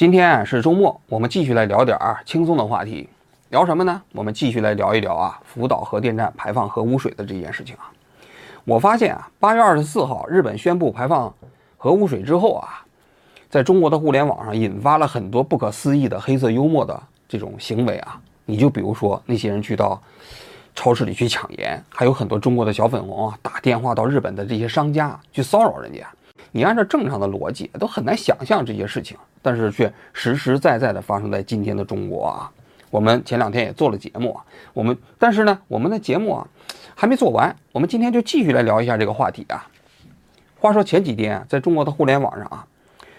今天啊是周末，我们继续来聊点儿轻松的话题。聊什么呢？我们继续来聊一聊啊，福岛核电站排放核污水的这件事情啊。我发现啊，八月二十四号日本宣布排放核污水之后啊，在中国的互联网上引发了很多不可思议的黑色幽默的这种行为啊。你就比如说那些人去到超市里去抢盐，还有很多中国的小粉红啊打电话到日本的这些商家去骚扰人家。你按照正常的逻辑都很难想象这些事情，但是却实实在在的发生在今天的中国啊。我们前两天也做了节目啊，我们但是呢，我们的节目啊还没做完，我们今天就继续来聊一下这个话题啊。话说前几天啊，在中国的互联网上啊，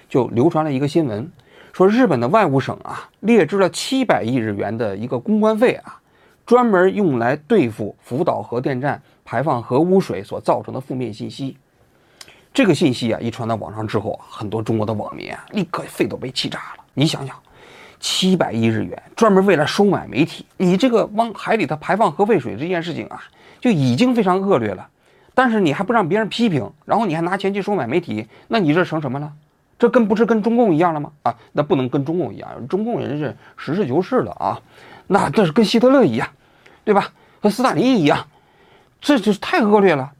就流传了一个新闻，说日本的外务省啊列支了七百亿日元的一个公关费啊，专门用来对付福岛核电站排放核污水所造成的负面信息。这个信息啊一传到网上之后啊，很多中国的网民啊立刻肺都被气炸了。你想想。七百亿日元，专门为了收买媒体，你这个往海里头排放核废水这件事情啊，就已经非常恶劣了。但是你还不让别人批评，然后你还拿钱去收买媒体，那你这成什么了？这跟不是跟中共一样了吗？啊，那不能跟中共一样，中共人是实事求是了啊。那这是跟希特勒一样，对吧？和斯大林一样，这就是太恶劣了，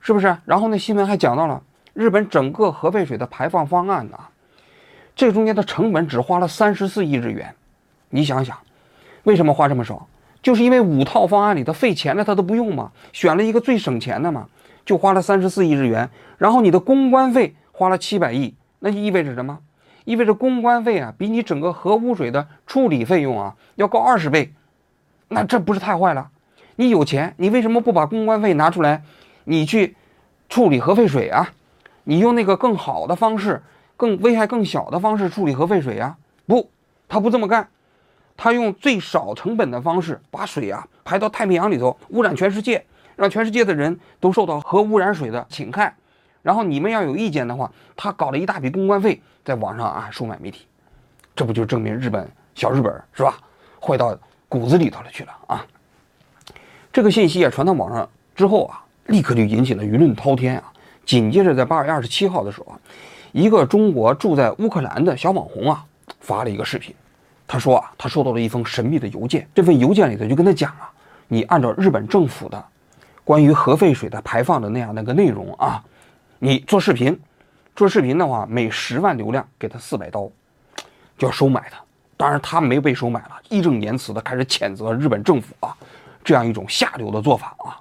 是不是？然后那新闻还讲到了日本整个核废水的排放方案呢。这中间的成本只花了三十四亿日元，你想想，为什么花这么少？就是因为五套方案里头费钱的他都不用嘛，选了一个最省钱的嘛，就花了三十四亿日元。然后你的公关费花了七百亿，那就意味着什么？意味着公关费啊，比你整个核污水的处理费用啊要高二十倍。那这不是太坏了？你有钱，你为什么不把公关费拿出来，你去处理核废水啊？你用那个更好的方式。更危害更小的方式处理核废水呀？不，他不这么干，他用最少成本的方式把水啊排到太平洋里头，污染全世界，让全世界的人都受到核污染水的侵害。然后你们要有意见的话，他搞了一大笔公关费在网上啊收买媒体，这不就证明日本小日本是吧？坏到骨子里头了去了啊！这个信息啊传到网上之后啊，立刻就引起了舆论滔天啊。紧接着在八月二十七号的时候啊。一个中国住在乌克兰的小网红啊，发了一个视频。他说啊，他收到了一封神秘的邮件。这份邮件里头就跟他讲啊，你按照日本政府的关于核废水的排放的那样的个内容啊，你做视频，做视频的话，每十万流量给他四百刀，就要收买他。当然他没被收买了，义正言辞的开始谴责日本政府啊，这样一种下流的做法啊。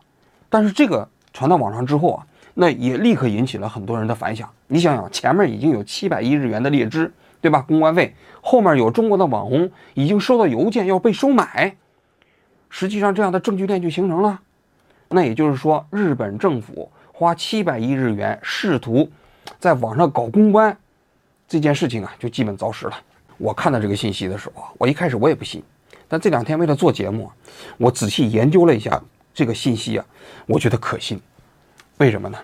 但是这个传到网上之后啊。那也立刻引起了很多人的反响。你想想，前面已经有七百亿日元的劣支，对吧？公关费，后面有中国的网红已经收到邮件要被收买，实际上这样的证据链就形成了。那也就是说，日本政府花七百亿日元试图在网上搞公关，这件事情啊，就基本凿实了。我看到这个信息的时候，我一开始我也不信，但这两天为了做节目，我仔细研究了一下这个信息啊，我觉得可信。为什么呢？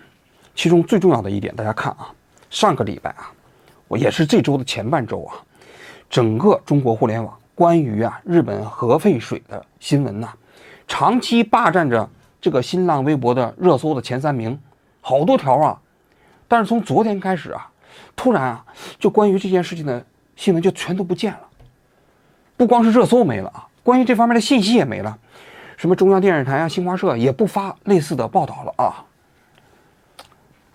其中最重要的一点，大家看啊，上个礼拜啊，我也是这周的前半周啊，整个中国互联网关于啊日本核废水的新闻呐，长期霸占着这个新浪微博的热搜的前三名，好多条啊。但是从昨天开始啊，突然啊，就关于这件事情的新闻就全都不见了，不光是热搜没了啊，关于这方面的信息也没了，什么中央电视台啊、新华社也不发类似的报道了啊。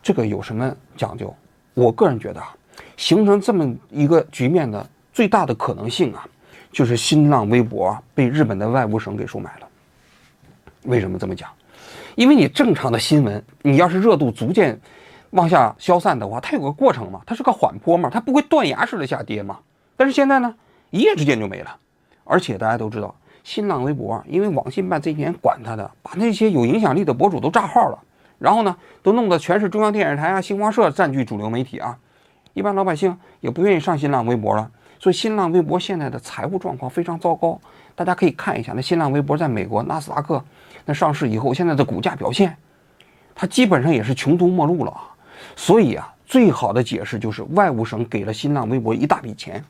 这个有什么讲究？我个人觉得啊，形成这么一个局面的最大的可能性啊，就是新浪微博被日本的外务省给收买了。为什么这么讲？因为你正常的新闻，你要是热度逐渐往下消散的话，它有个过程嘛，它是个缓坡嘛，它不会断崖式的下跌嘛。但是现在呢，一夜之间就没了。而且大家都知道，新浪微博因为网信办这几年管它的，把那些有影响力的博主都炸号了。然后呢，都弄得全是中央电视台啊、新华社占据主流媒体啊，一般老百姓也不愿意上新浪微博了。所以新浪微博现在的财务状况非常糟糕。大家可以看一下，那新浪微博在美国纳斯达克那上市以后，现在的股价表现，它基本上也是穷途末路了啊。所以啊，最好的解释就是外务省给了新浪微博一大笔钱。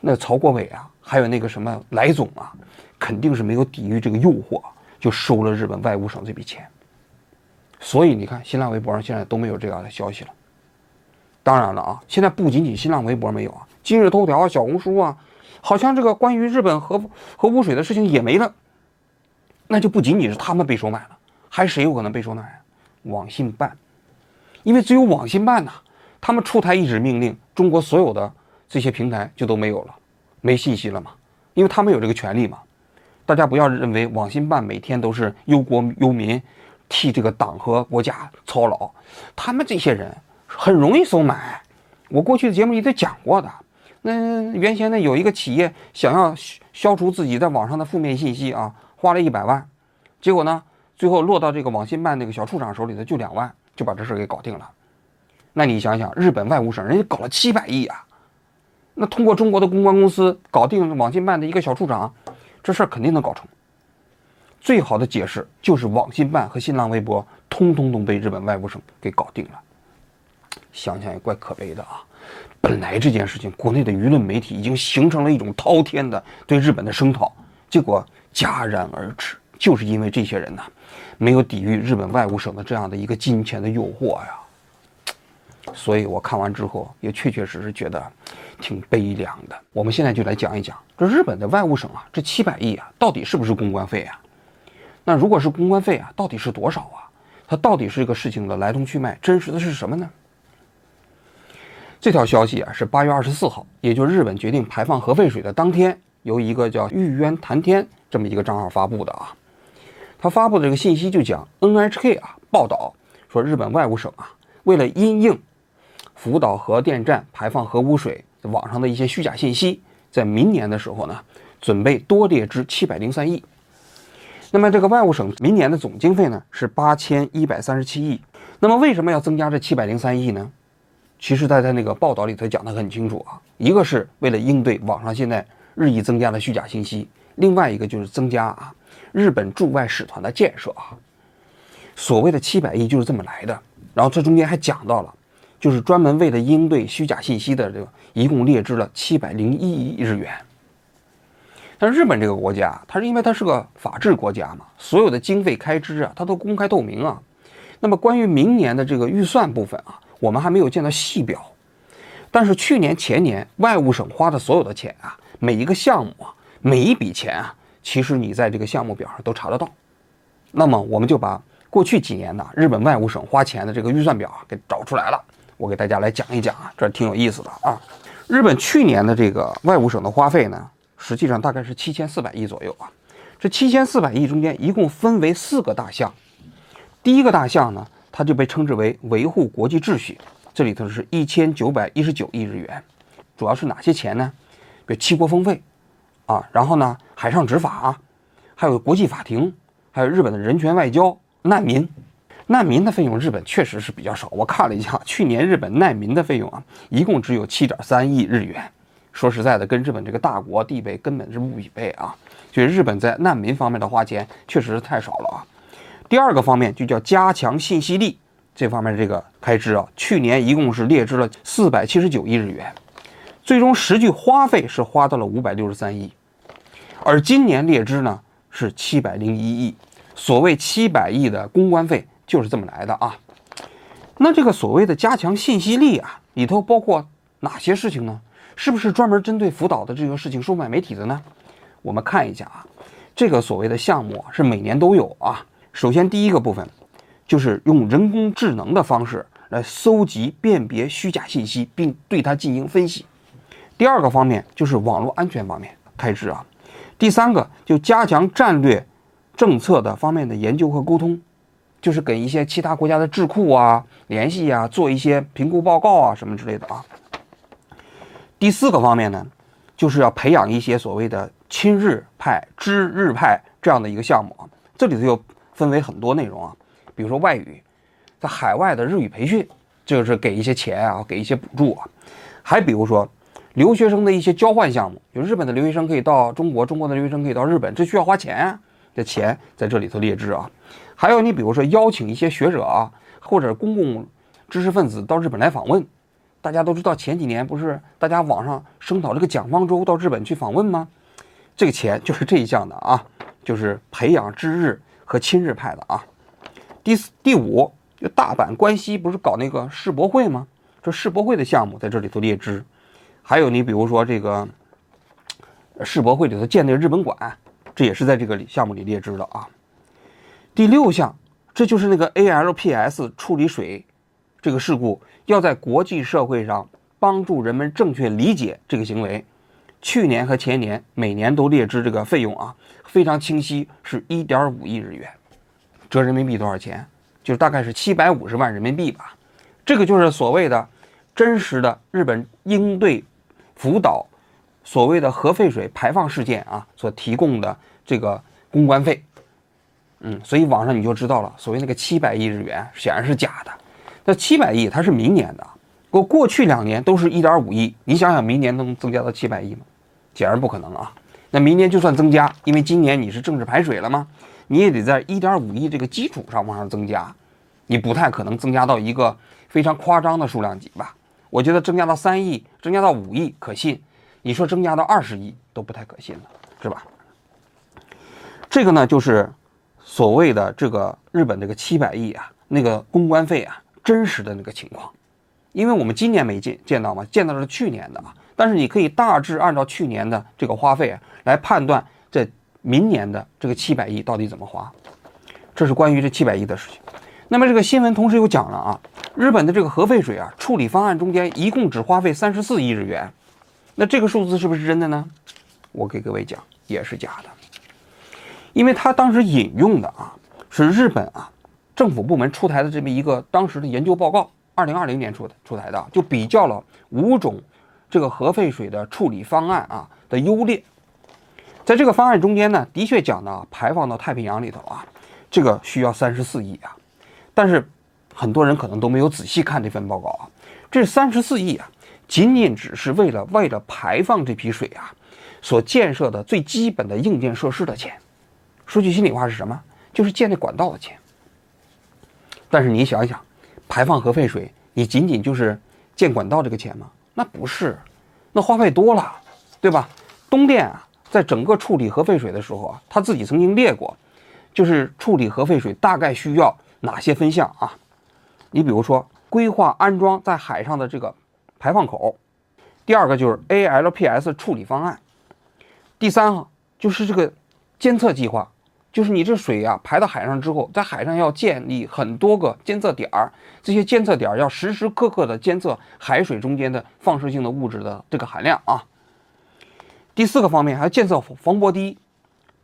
那曹国伟啊，还有那个什么来总啊，肯定是没有抵御这个诱惑，就收了日本外务省这笔钱。所以你看，新浪微博上现在都没有这样的消息了。当然了啊，现在不仅仅新浪微博没有啊，今日头条、小红书啊，好像这个关于日本核核污水的事情也没了。那就不仅仅是他们被收买了，还谁有可能被收买？网信办，因为只有网信办呐，他们出台一纸命令，中国所有的这些平台就都没有了，没信息了嘛，因为他们有这个权利嘛。大家不要认为网信办每天都是忧国忧民，替这个党和国家操劳，他们这些人很容易收买。我过去的节目里都讲过的，那原先呢有一个企业想要消除自己在网上的负面信息啊。花了一百万，结果呢，最后落到这个网信办那个小处长手里的就两万，就把这事给搞定了。那你想想，日本外务省人家搞了七百亿啊，那通过中国的公关公司搞定网信办的一个小处长，这事儿肯定能搞成。最好的解释就是网信办和新浪微博通通都被日本外务省给搞定了。想想也怪可悲的啊！本来这件事情，国内的舆论媒体已经形成了一种滔天的对日本的声讨，结果。戛然而止，就是因为这些人呢，没有抵御日本外务省的这样的一个金钱的诱惑呀。所以我看完之后，也确确实实觉得挺悲凉的。我们现在就来讲一讲这日本的外务省啊，这七百亿啊，到底是不是公关费啊？那如果是公关费啊，到底是多少啊？它到底是这个事情的来龙去脉，真实的是什么呢？这条消息啊，是八月二十四号，也就是日本决定排放核废水的当天，由一个叫玉渊潭天。这么一个账号发布的啊，他发布的这个信息就讲 NHK 啊报道说，日本外务省啊为了因应福岛核电站排放核污水网上的一些虚假信息，在明年的时候呢，准备多列支七百零三亿。那么这个外务省明年的总经费呢是八千一百三十七亿。那么为什么要增加这七百零三亿呢？其实他在那个报道里头讲得很清楚啊，一个是为了应对网上现在日益增加的虚假信息。另外一个就是增加啊，日本驻外使团的建设啊，所谓的七百亿就是这么来的。然后这中间还讲到了，就是专门为了应对虚假信息的这个，一共列支了七百零一亿日元。但是日本这个国家，它是因为它是个法治国家嘛，所有的经费开支啊，它都公开透明啊。那么关于明年的这个预算部分啊，我们还没有见到细表。但是去年前年外务省花的所有的钱啊，每一个项目啊。每一笔钱啊，其实你在这个项目表上都查得到。那么我们就把过去几年的日本外务省花钱的这个预算表啊给找出来了，我给大家来讲一讲啊，这挺有意思的啊。日本去年的这个外务省的花费呢，实际上大概是七千四百亿左右啊。这七千四百亿中间一共分为四个大项，第一个大项呢，它就被称之为维护国际秩序，这里头是一千九百一十九亿日元，主要是哪些钱呢？比如七国峰会。啊，然后呢，海上执法，还有国际法庭，还有日本的人权外交、难民，难民的费用日本确实是比较少。我看了一下，去年日本难民的费用啊，一共只有七点三亿日元。说实在的，跟日本这个大国地位根本是不匹配啊。所以日本在难民方面的花钱确实是太少了啊。第二个方面就叫加强信息力这方面这个开支啊，去年一共是列支了四百七十九亿日元，最终实际花费是花到了五百六十三亿。而今年列支呢是七百零一亿，所谓七百亿的公关费就是这么来的啊。那这个所谓的加强信息力啊，里头包括哪些事情呢？是不是专门针对福岛的这个事情收买媒体的呢？我们看一下啊，这个所谓的项目是每年都有啊。首先第一个部分就是用人工智能的方式来搜集辨别虚假信息，并对它进行分析。第二个方面就是网络安全方面开支啊。第三个就加强战略政策的方面的研究和沟通，就是跟一些其他国家的智库啊联系啊，做一些评估报告啊什么之类的啊。第四个方面呢，就是要培养一些所谓的亲日派、知日派这样的一个项目啊。这里头又分为很多内容啊，比如说外语，在海外的日语培训，这就是给一些钱啊，给一些补助啊，还比如说。留学生的一些交换项目，就日本的留学生可以到中国，中国的留学生可以到日本，这需要花钱啊，这钱在这里头列支啊。还有你比如说邀请一些学者啊，或者公共知识分子到日本来访问，大家都知道前几年不是大家网上声讨这个蒋方舟到日本去访问吗？这个钱就是这一项的啊，就是培养知日和亲日派的啊。第四、第五，就大阪关西不是搞那个世博会吗？这世博会的项目在这里头列支，还有你比如说这个世博会里头建那个日本馆，这也是在这个项目里列支的啊。第六项，这就是那个 ALPS 处理水这个事故，要在国际社会上帮助人们正确理解这个行为。去年和前年每年都列支这个费用啊，非常清晰，是一点五亿日元，折人民币多少钱？就是大概是七百五十万人民币吧。这个就是所谓的真实的日本应对福岛所谓的核废水排放事件啊所提供的这个公关费。嗯，所以网上你就知道了，所谓那个七百亿日元显然是假的。那七百亿它是明年的，过过去两年都是一点五亿，你想想明年能增加到七百亿吗？显然不可能啊。那明年就算增加，因为今年你是政治排水了吗？你也得在一点五亿这个基础上往上增加，你不太可能增加到一个非常夸张的数量级吧？我觉得增加到三亿，增加到五亿可信，你说增加到二十亿都不太可信了，是吧？这个呢，就是所谓的这个日本这个七百亿啊，那个公关费啊，真实的那个情况，因为我们今年没见见到嘛，见到是去年的嘛，但是你可以大致按照去年的这个花费啊来判断这。明年的这个七百亿到底怎么花？这是关于这七百亿的事情。那么这个新闻同时又讲了啊，日本的这个核废水啊处理方案中间一共只花费三十四亿日元。那这个数字是不是真的呢？我给各位讲，也是假的。因为他当时引用的啊是日本啊政府部门出台的这么一个当时的研究报告，二零二零年出出台的，就比较了五种这个核废水的处理方案啊的优劣。在这个方案中间呢，的确讲的排放到太平洋里头啊，这个需要三十四亿啊，但是很多人可能都没有仔细看这份报告啊。这三十四亿啊，仅仅只是为了为了排放这批水啊，所建设的最基本的硬件设施的钱。说句心里话是什么？就是建那管道的钱。但是你想一想，排放核废水，你仅仅就是建管道这个钱吗？那不是，那花费多了，对吧？东电啊。在整个处理核废水的时候啊，他自己曾经列过，就是处理核废水大概需要哪些分项啊？你比如说规划安装在海上的这个排放口，第二个就是 ALPS 处理方案，第三就是这个监测计划，就是你这水啊排到海上之后，在海上要建立很多个监测点儿，这些监测点儿要时时刻刻的监测海水中间的放射性的物质的这个含量啊。第四个方面还要建设防波堤，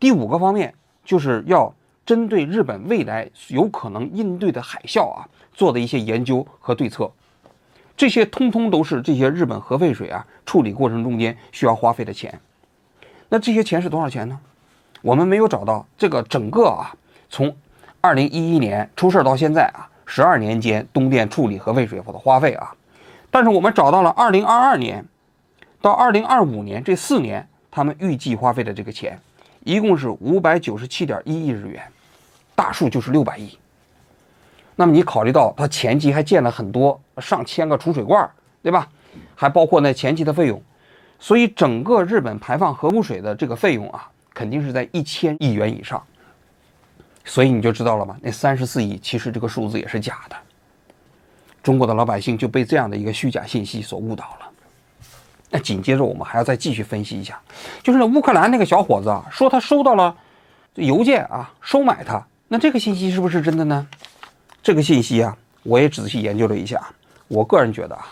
第五个方面就是要针对日本未来有可能应对的海啸啊做的一些研究和对策，这些通通都是这些日本核废水啊处理过程中间需要花费的钱。那这些钱是多少钱呢？我们没有找到这个整个啊从二零一一年出事到现在啊十二年间东电处理核废水后的花费啊，但是我们找到了二零二二年。到二零二五年这四年，他们预计花费的这个钱，一共是五百九十七点一亿日元，大数就是六百亿。那么你考虑到他前期还建了很多上千个储水罐，对吧？还包括那前期的费用，所以整个日本排放核污水的这个费用啊，肯定是在一千亿元以上。所以你就知道了吧？那三十四亿其实这个数字也是假的。中国的老百姓就被这样的一个虚假信息所误导了。那紧接着我们还要再继续分析一下，就是乌克兰那个小伙子啊，说他收到了邮件啊，收买他，那这个信息是不是真的呢？这个信息啊，我也仔细研究了一下，我个人觉得啊，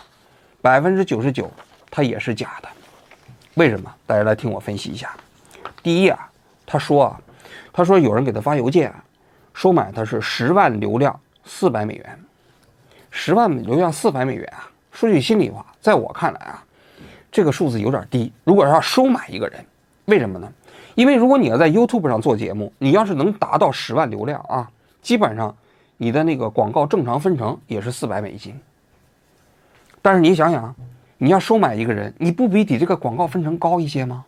百分之九十九它也是假的。为什么？大家来听我分析一下。第一啊，他说啊，他说有人给他发邮件啊，收买他是十万流量四百美元，十万流量四百美元啊。说句心里话，在我看来啊。这个数字有点低。如果要收买一个人，为什么呢？因为如果你要在 YouTube 上做节目，你要是能达到十万流量啊，基本上你的那个广告正常分成也是四百美金。但是你想想，你要收买一个人，你不比比这个广告分成高一些吗？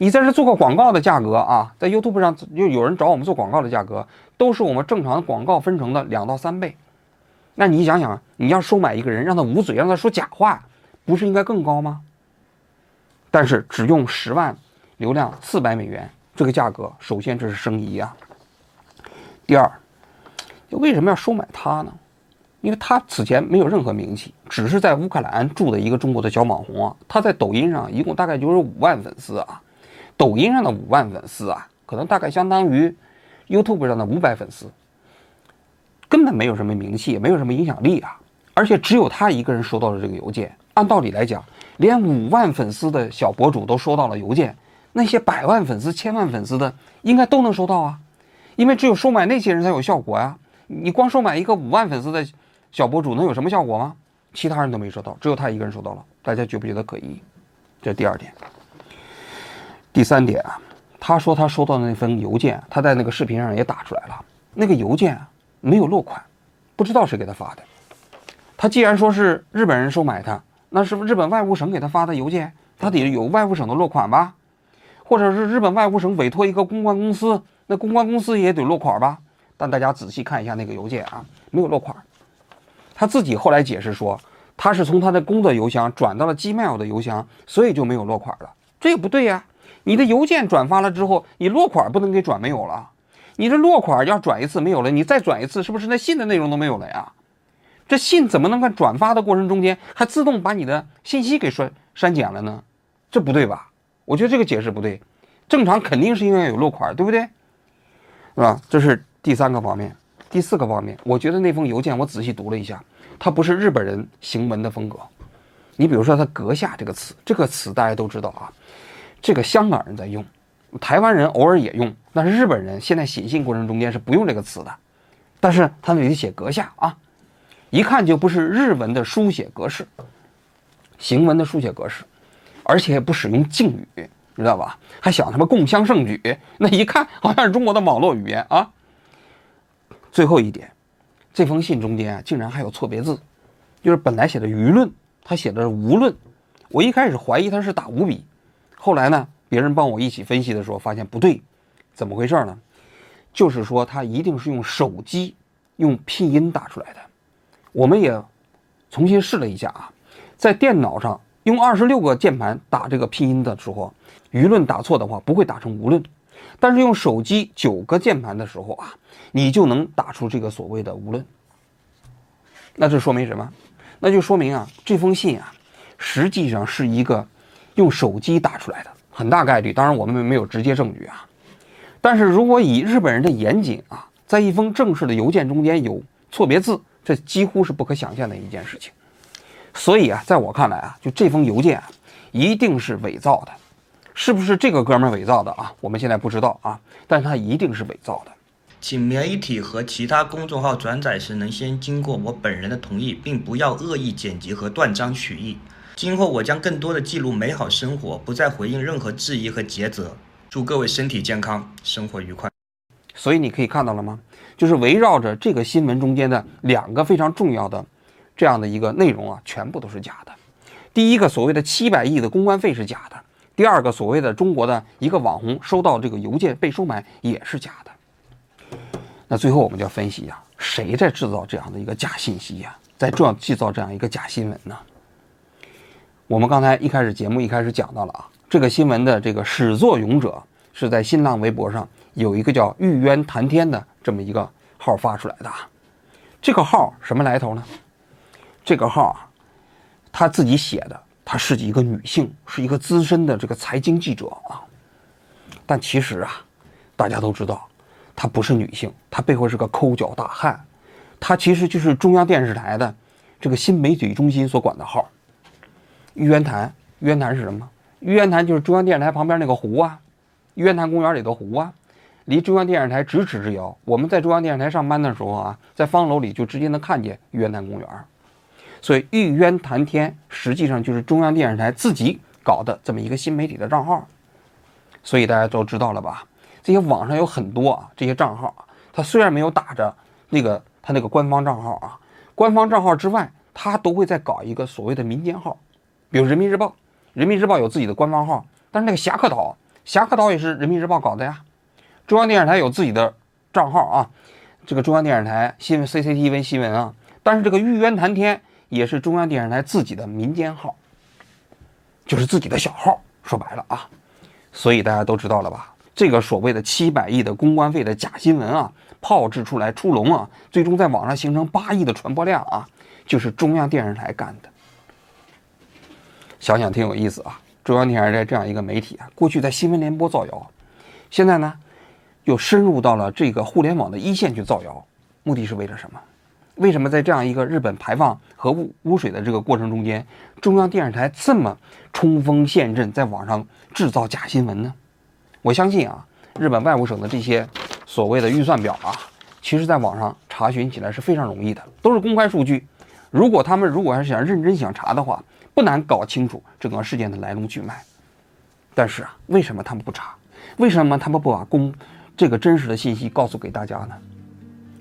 你在这做个广告的价格啊，在 YouTube 上又有人找我们做广告的价格，都是我们正常广告分成的两到三倍。那你想想，你要收买一个人，让他捂嘴，让他说假话，不是应该更高吗？但是只用十万流量四百美元这个价格，首先这是生疑啊。第二，为什么要收买他呢？因为他此前没有任何名气，只是在乌克兰住的一个中国的小网红啊。他在抖音上一共大概就是五万粉丝啊，抖音上的五万粉丝啊，可能大概相当于 YouTube 上的五百粉丝，根本没有什么名气，也没有什么影响力啊。而且只有他一个人收到了这个邮件。按道理来讲，连五万粉丝的小博主都收到了邮件，那些百万粉丝、千万粉丝的应该都能收到啊，因为只有收买那些人才有效果呀。你光收买一个五万粉丝的。小博主能有什么效果吗？其他人都没收到，只有他一个人收到了。大家觉不觉得可疑？这是第二点。第三点啊，他说他收到的那封邮件，他在那个视频上也打出来了。那个邮件没有落款，不知道谁给他发的。他既然说是日本人收买他，那是不是日本外务省给他发的邮件？他得有外务省的落款吧？或者是日本外务省委托一个公关公司，那公关公司也得落款吧？但大家仔细看一下那个邮件啊，没有落款。他自己后来解释说，他是从他的工作邮箱转到了 Gmail 的邮箱，所以就没有落款了。这也不对呀！你的邮件转发了之后，你落款不能给转没有了。你这落款要转一次没有了，你再转一次，是不是那信的内容都没有了呀？这信怎么能在转发的过程中间还自动把你的信息给删删减了呢？这不对吧？我觉得这个解释不对。正常肯定是应该有落款，对不对？是吧？这是第三个方面。第四个方面，我觉得那封邮件我仔细读了一下，它不是日本人行文的风格。你比如说，它“阁下”这个词，这个词大家都知道啊，这个香港人在用，台湾人偶尔也用，但是日本人现在写信过程中间是不用这个词的。但是他那里写“阁下”啊，一看就不是日文的书写格式，行文的书写格式，而且不使用敬语，知道吧？还想他妈共襄盛举，那一看好像是中国的网络语言啊。最后一点，这封信中间啊，竟然还有错别字，就是本来写的“舆论”，他写的是“无论”。我一开始怀疑他是打五笔，后来呢，别人帮我一起分析的时候，发现不对，怎么回事呢？就是说他一定是用手机用拼音打出来的。我们也重新试了一下啊，在电脑上用二十六个键盘打这个拼音的时候，“舆论”打错的话不会打成“无论”。但是用手机九个键盘的时候啊，你就能打出这个所谓的“无论”。那这说明什么？那就说明啊，这封信啊，实际上是一个用手机打出来的，很大概率。当然我们没有直接证据啊。但是如果以日本人的严谨啊，在一封正式的邮件中间有错别字，这几乎是不可想象的一件事情。所以啊，在我看来啊，就这封邮件，一定是伪造的。是不是这个哥们儿伪造的啊？我们现在不知道啊，但是他一定是伪造的。请媒体和其他公众号转载时，能先经过我本人的同意，并不要恶意剪辑和断章取义。今后我将更多的记录美好生活，不再回应任何质疑和诘责。祝各位身体健康，生活愉快。所以你可以看到了吗？就是围绕着这个新闻中间的两个非常重要的这样的一个内容啊，全部都是假的。第一个所谓的七百亿的公关费是假的。第二个所谓的中国的一个网红收到这个邮件被收买也是假的。那最后我们就要分析一下，谁在制造这样的一个假信息呀？在这样制造这样一个假新闻呢？我们刚才一开始节目一开始讲到了啊，这个新闻的这个始作俑者是在新浪微博上有一个叫玉渊谈天的这么一个号发出来的。这个号什么来头呢？这个号啊，他自己写的。他是一个女性，是一个资深的这个财经记者啊。但其实啊，大家都知道，她不是女性，她背后是个抠脚大汉。她其实就是中央电视台的这个新媒体中心所管的号。玉渊潭，玉渊潭是什么？玉渊潭就是中央电视台旁边那个湖啊，玉渊潭公园里的湖啊，离中央电视台咫尺之遥。我们在中央电视台上班的时候啊，在方楼里就直接能看见玉渊潭公园。所以玉渊潭天实际上就是中央电视台自己搞的这么一个新媒体的账号，所以大家都知道了吧？这些网上有很多啊，这些账号啊，它虽然没有打着那个它那个官方账号啊，官方账号之外，它都会再搞一个所谓的民间号，比如人民日报，人民日报有自己的官方号，但是那个侠客岛，侠客岛也是人民日报搞的呀。中央电视台有自己的账号啊，这个中央电视台新闻 CCTV 新闻啊，但是这个玉渊潭天。也是中央电视台自己的民间号，就是自己的小号。说白了啊，所以大家都知道了吧？这个所谓的七百亿的公关费的假新闻啊，炮制出来出笼啊，最终在网上形成八亿的传播量啊，就是中央电视台干的。想想挺有意思啊，中央电视台这样一个媒体啊，过去在新闻联播造谣，现在呢，又深入到了这个互联网的一线去造谣，目的是为了什么？为什么在这样一个日本排放核污污水的这个过程中间，中央电视台这么冲锋陷阵，在网上制造假新闻呢？我相信啊，日本外务省的这些所谓的预算表啊，其实在网上查询起来是非常容易的，都是公开数据。如果他们如果要是想认真想查的话，不难搞清楚整个事件的来龙去脉。但是啊，为什么他们不查？为什么他们不把公这个真实的信息告诉给大家呢？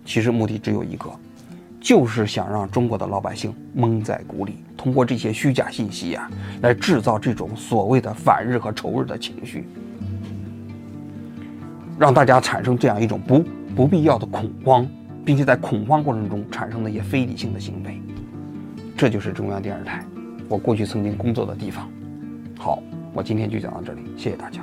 其实目的只有一个。就是想让中国的老百姓蒙在鼓里，通过这些虚假信息啊，来制造这种所谓的反日和仇日的情绪，让大家产生这样一种不不必要的恐慌，并且在恐慌过程中产生的一些非理性的行为。这就是中央电视台，我过去曾经工作的地方。好，我今天就讲到这里，谢谢大家。